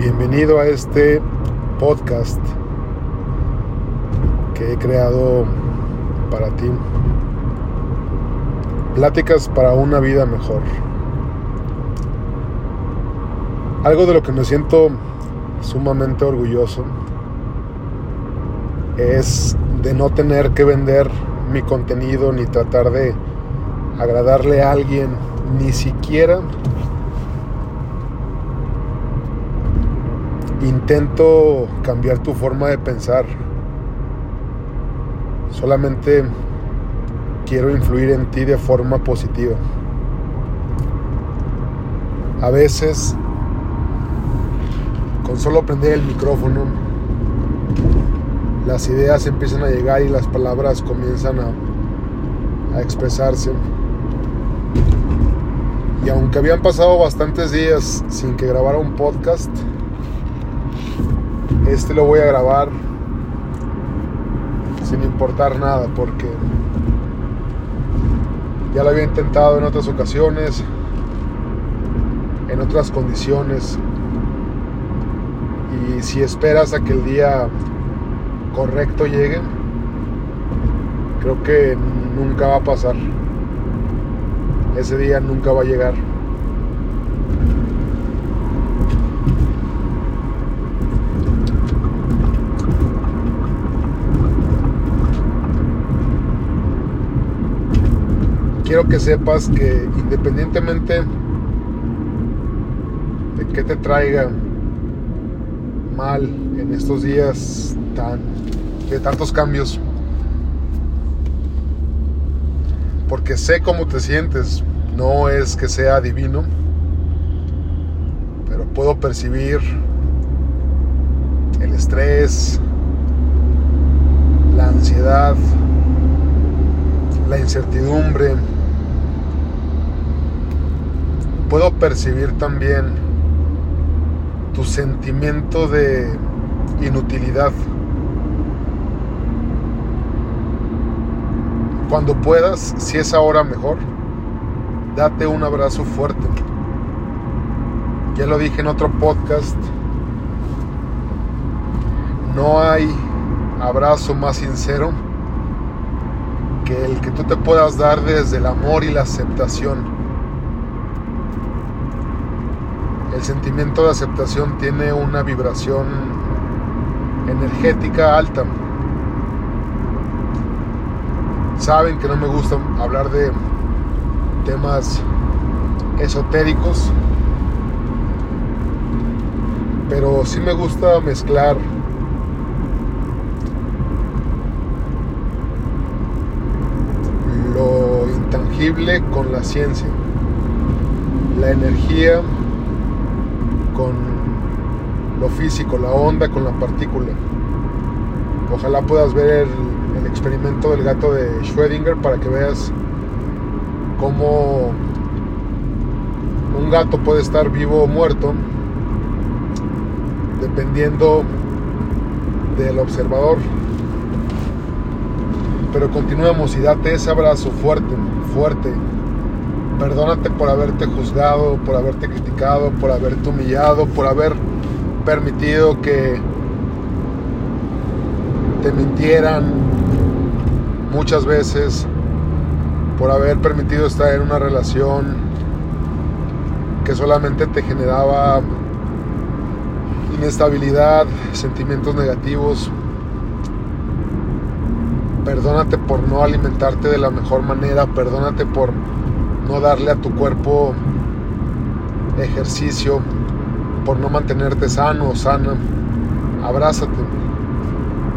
Bienvenido a este podcast que he creado para ti. Pláticas para una vida mejor. Algo de lo que me siento sumamente orgulloso es de no tener que vender mi contenido ni tratar de agradarle a alguien, ni siquiera intento cambiar tu forma de pensar. Solamente quiero influir en ti de forma positiva. A veces, con solo prender el micrófono, las ideas empiezan a llegar y las palabras comienzan a, a expresarse. Y aunque habían pasado bastantes días sin que grabara un podcast, este lo voy a grabar sin importar nada porque ya lo había intentado en otras ocasiones, en otras condiciones. Y si esperas a que el día correcto llegue, creo que nunca va a pasar. Ese día nunca va a llegar. Quiero que sepas que independientemente de que te traiga mal en estos días tan de tantos cambios, porque sé cómo te sientes, no es que sea divino, pero puedo percibir el estrés, la ansiedad, la incertidumbre, puedo percibir también tu sentimiento de inutilidad. Cuando puedas, si es ahora mejor, date un abrazo fuerte. Ya lo dije en otro podcast, no hay abrazo más sincero que el que tú te puedas dar desde el amor y la aceptación el sentimiento de aceptación tiene una vibración energética alta. Saben que no me gusta hablar de temas esotéricos, pero sí me gusta mezclar lo intangible con la ciencia, la energía con lo físico, la onda con la partícula. Ojalá puedas ver el, experimento del gato de Schrödinger para que veas cómo un gato puede estar vivo o muerto dependiendo del observador. Pero continuemos y date ese abrazo fuerte, fuerte, Perdónate por haberte juzgado, por haberte criticado, por haberte humillado, por haber permitido que te mintieran muchas veces, por haber permitido estar en una relación que solamente te generaba inestabilidad, sentimientos negativos. Perdónate por no alimentarte de la mejor manera, perdónate por no darle a tu cuerpo ejercicio, por no mantenerte sano o sana. Abrázate,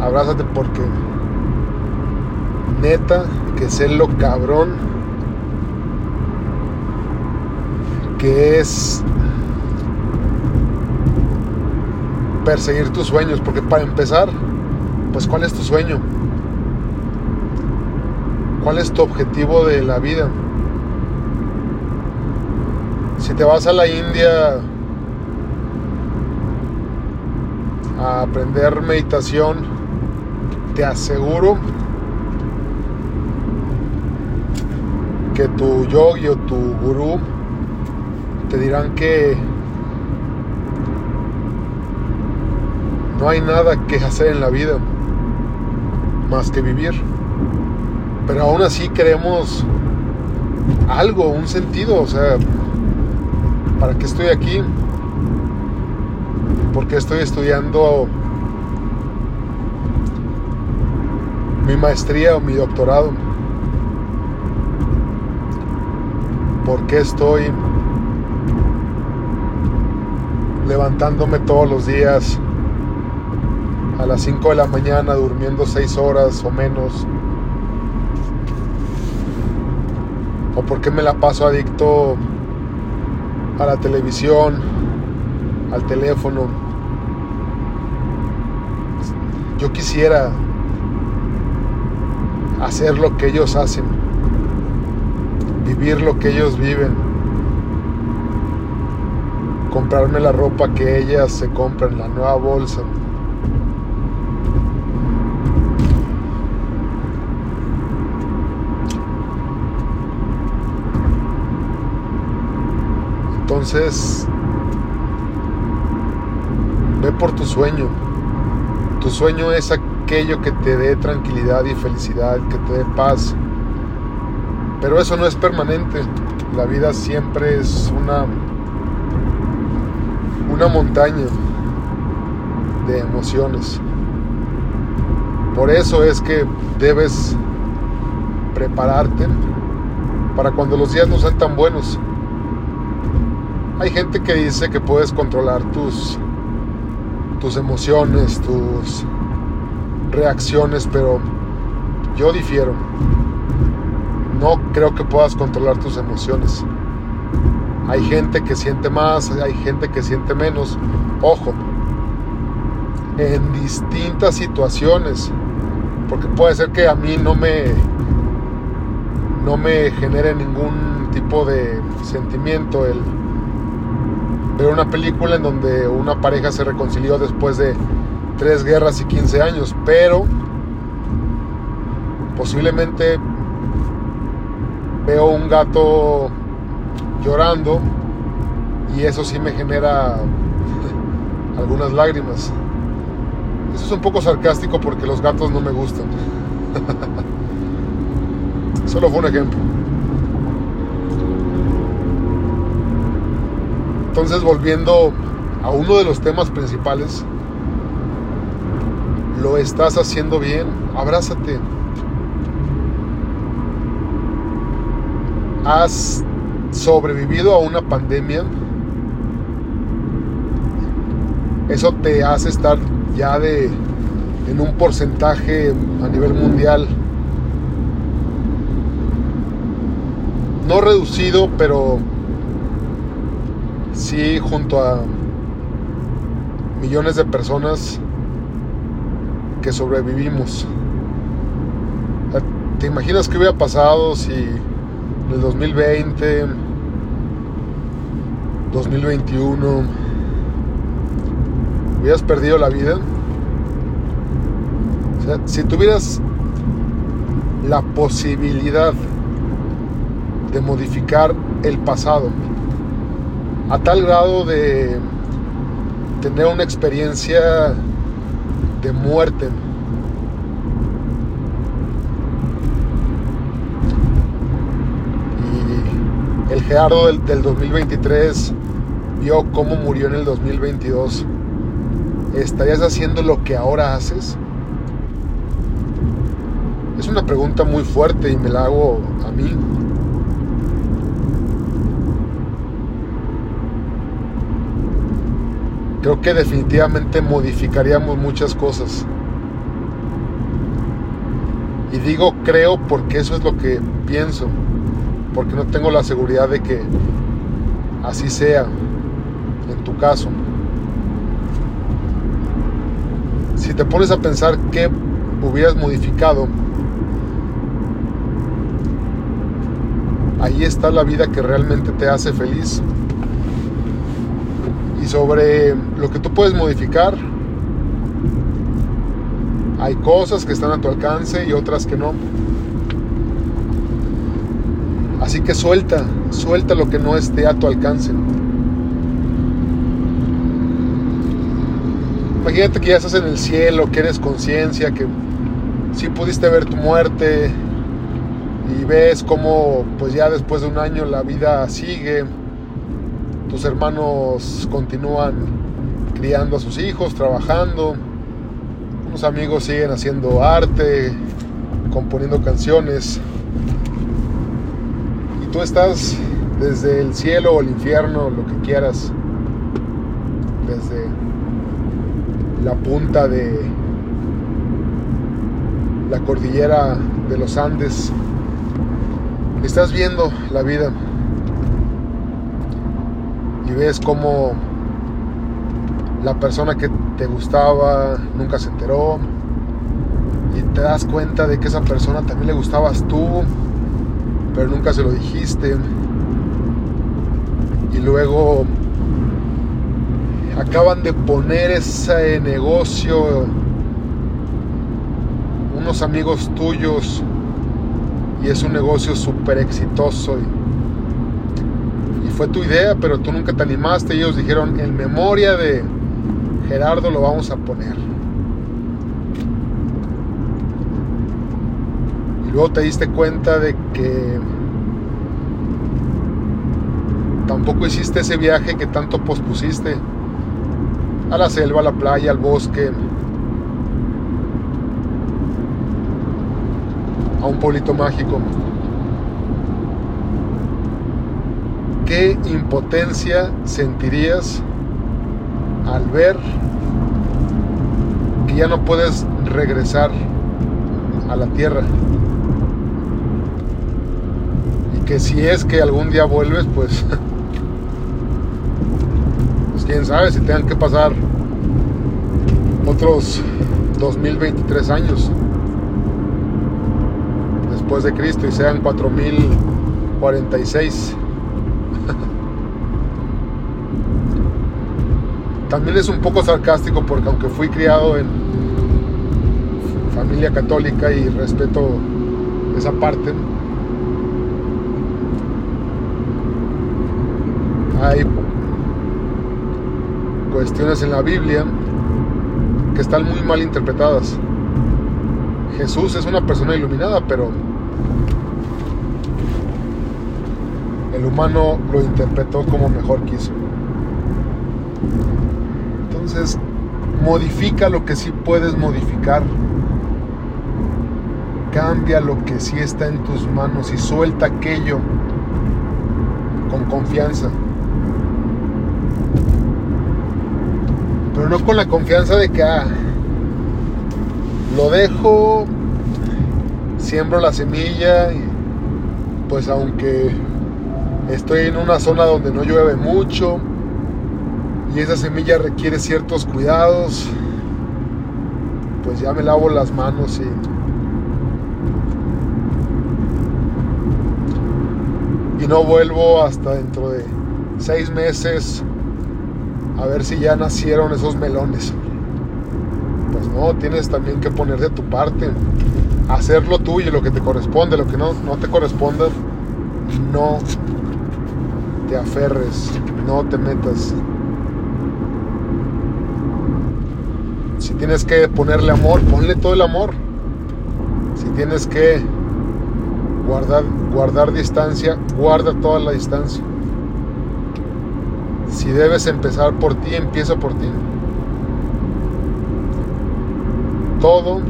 abrázate porque neta que sé lo cabrón que es perseguir tus sueños, porque para empezar, pues ¿cuál es tu sueño? ¿Cuál es tu objetivo de la vida? Si te vas a la India a aprender meditación, te aseguro que tu yogi o tu gurú te dirán que no hay nada que hacer en la vida más que vivir. Pero aún así queremos algo, un sentido, o sea, ¿para qué estoy aquí? ¿Por qué estoy estudiando mi maestría o mi doctorado? ¿Por qué estoy levantándome todos los días a las 5 de la mañana, durmiendo 6 horas o menos? ¿O por qué me la paso adicto a la televisión, al teléfono? Yo quisiera hacer lo que ellos hacen, vivir lo que ellos viven, comprarme la ropa que ellas se compran, la nueva bolsa. Entonces, ve por tu sueño. Tu sueño es aquello que te dé tranquilidad y felicidad, que te dé paz. Pero eso no es permanente. La vida siempre es una una montaña de emociones. Por eso es que debes prepararte para cuando los días no sean tan buenos. Hay gente que dice que puedes controlar tus tus emociones, tus reacciones, pero yo difiero. No creo que puedas controlar tus emociones. Hay gente que siente más, hay gente que siente menos. Ojo, en distintas situaciones. Porque puede ser que a mí no me no me genere ningún tipo de sentimiento el ver una película en donde una pareja se reconcilió después de tres guerras y 15 años, pero posiblemente veo un gato llorando y eso sí me genera algunas lágrimas. Eso es un poco sarcástico porque los gatos no me gustan. Solo fue un ejemplo. Entonces volviendo a uno de los temas principales, lo estás haciendo bien, abrázate. Has sobrevivido a una pandemia. Eso te hace estar ya de en un porcentaje a nivel mundial no reducido, pero sí junto a millones de personas que sobrevivimos. ¿Te imaginas qué hubiera pasado si en el 2020, 2021 hubieras perdido la vida? O sea, si tuvieras la posibilidad de modificar el pasado, a tal grado de tener una experiencia de muerte. Y el Gerardo del, del 2023 vio cómo murió en el 2022. ¿Estarías haciendo lo que ahora haces? Es una pregunta muy fuerte y me la hago a mí. Creo que definitivamente modificaríamos muchas cosas. Y digo creo porque eso es lo que pienso, porque no tengo la seguridad de que así sea en tu caso. Si te pones a pensar qué hubieras modificado, ahí está la vida que realmente te hace feliz sobre lo que tú puedes modificar. Hay cosas que están a tu alcance y otras que no. Así que suelta, suelta lo que no esté a tu alcance. Imagínate que ya estás en el cielo, que eres conciencia, que sí pudiste ver tu muerte y ves cómo pues ya después de un año la vida sigue, tus hermanos continúan criando a sus hijos, trabajando, unos amigos siguen haciendo arte, componiendo canciones. Y tú estás desde el cielo o el infierno, lo que quieras, desde la punta de la cordillera de los Andes. Estás viendo la vida y ves cómo la persona que te gustaba nunca se enteró y te das cuenta de que esa persona también le gustabas tú, pero nunca se lo dijiste. Y luego acaban de poner ese negocio unos amigos tuyos y es un negocio súper exitoso fue tu idea pero tú nunca te animaste. Y ellos dijeron en memoria de Gerardo lo vamos a poner. Y luego te diste cuenta de que tampoco hiciste ese viaje que tanto pospusiste. A la selva, a la playa, al bosque, a un pueblito mágico. ¿Qué impotencia sentirías al ver que ya no puedes regresar a la tierra? Y que si es que algún día vuelves, pues quién sabe si tengan que pasar otros 2023 años después de Cristo y sean 4046. También es un poco sarcástico porque aunque fui criado en familia católica y respeto esa parte, hay cuestiones en la Biblia que están muy mal interpretadas. Jesús es una persona iluminada, pero el humano lo interpretó como mejor quiso. Entonces, modifica lo que sí puedes modificar. Cambia lo que sí está en tus manos y suelta aquello con confianza. pero no con la confianza de que ah, lo dejo, siembro la semilla y pues aunque estoy en una zona donde no llueve mucho y esa semilla requiere ciertos cuidados, pues ya me lavo las manos y, y no vuelvo hasta dentro de seis meses a ver si ya nacieron esos melones. Pues no, tienes también que poner de tu parte, hacer lo tuyo, lo que te corresponde, lo que no, no te corresponde, no te aferres, no te metas. Tienes que ponerle amor, ponle todo el amor. Si tienes que guardar, guardar distancia, guarda toda la distancia. Si debes empezar por ti, empieza por ti. Todo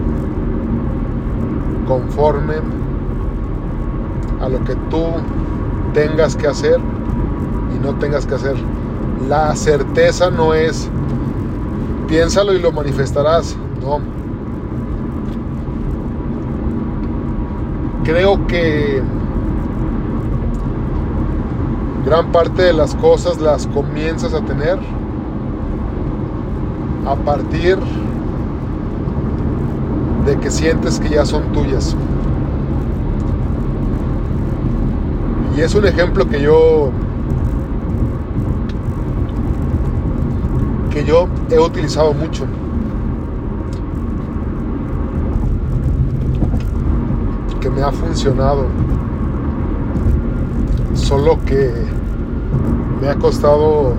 conforme a lo que tú tengas que hacer y no tengas que hacer. La certeza no es piénsalo y lo manifestarás. No. Creo que gran parte de las cosas las comienzas a tener a partir de que sientes que ya son tuyas. Y es un ejemplo que yo que yo he utilizado mucho. Que me ha funcionado. Solo que me ha costado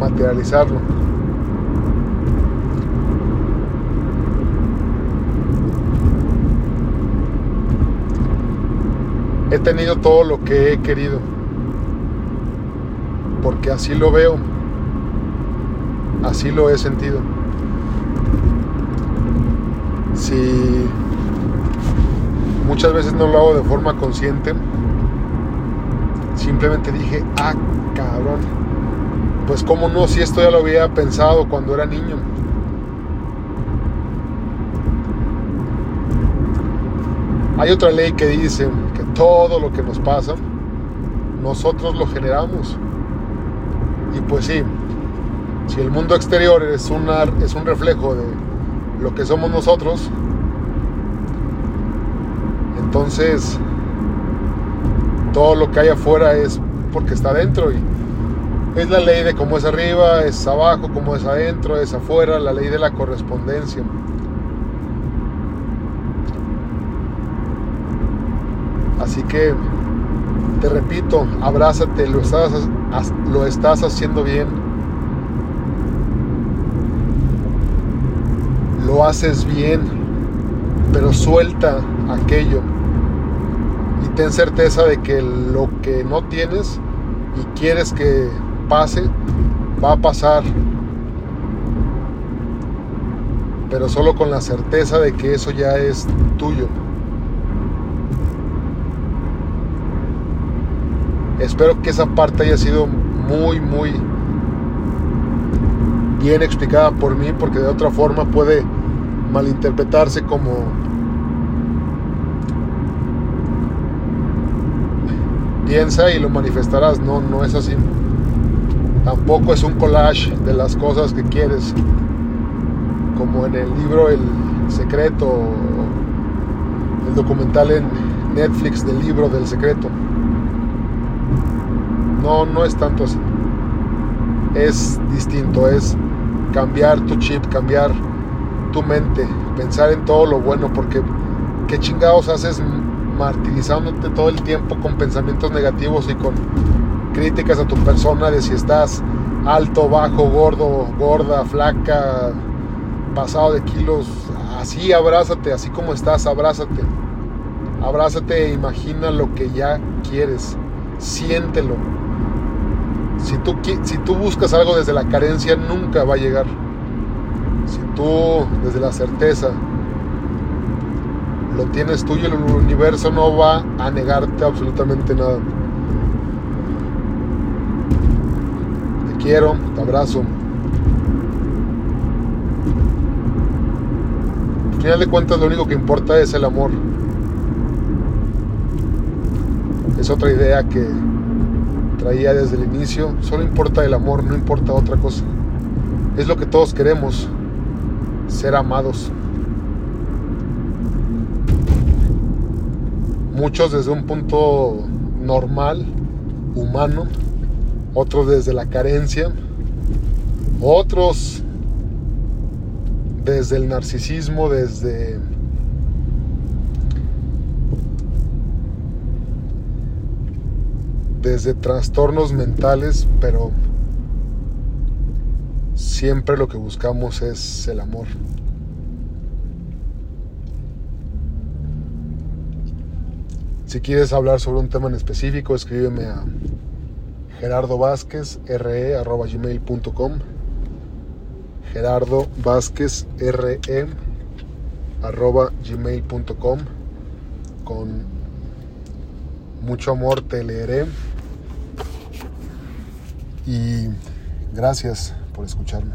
materializarlo. He tenido todo lo que he querido, porque así lo veo. Así lo he sentido. Si muchas veces no lo hago de forma consciente, simplemente dije, ah, cabrón. Pues cómo no, si esto ya lo había pensado cuando era niño. Hay otra ley que dice que todo lo que nos pasa, nosotros lo generamos. Y pues sí, si el mundo exterior es, una, es un reflejo de lo que somos nosotros, entonces todo lo que hay afuera es porque está adentro y es la ley de cómo es arriba, es abajo, cómo es adentro, es afuera, la ley de la correspondencia. Así que te repito, abrázate, lo estás, lo estás haciendo bien. Lo haces bien, pero suelta aquello y ten certeza de que lo que no tienes y quieres que pase, va a pasar. Pero solo con la certeza de que eso ya es tuyo. Espero que esa parte haya sido muy, muy bien explicada por mí, porque de otra forma puede malinterpretarse como piensa y lo manifestarás. No, no es así. Tampoco es un collage de las cosas que quieres, como en el libro El Secreto, el documental en Netflix del libro del secreto. No, no es tanto así. Es distinto, es cambiar tu chip, cambiar tu mente, pensar en todo lo bueno, porque qué chingados haces martirizándote todo el tiempo con pensamientos negativos y con críticas a tu persona de si estás alto, bajo, gordo, gorda, flaca, pasado de kilos. Así abrázate, así como estás, abrázate. Abrázate e imagina lo que ya quieres. Siéntelo. Si tú, si tú buscas algo desde la carencia, nunca va a llegar. Si tú desde la certeza lo tienes tuyo, el universo no va a negarte absolutamente nada. Te quiero, te abrazo. Al final de cuentas lo único que importa es el amor. Es otra idea que traía desde el inicio. Solo importa el amor, no importa otra cosa. Es lo que todos queremos, ser amados. Muchos desde un punto normal, humano, otros desde la carencia, otros desde el narcisismo, desde desde trastornos mentales, pero siempre lo que buscamos es el amor. Si quieres hablar sobre un tema en específico, escríbeme a gerardo vázquez re gmail.com gerardo vázquez re gmail.com con mucho amor te leeré. Y gracias por escucharme.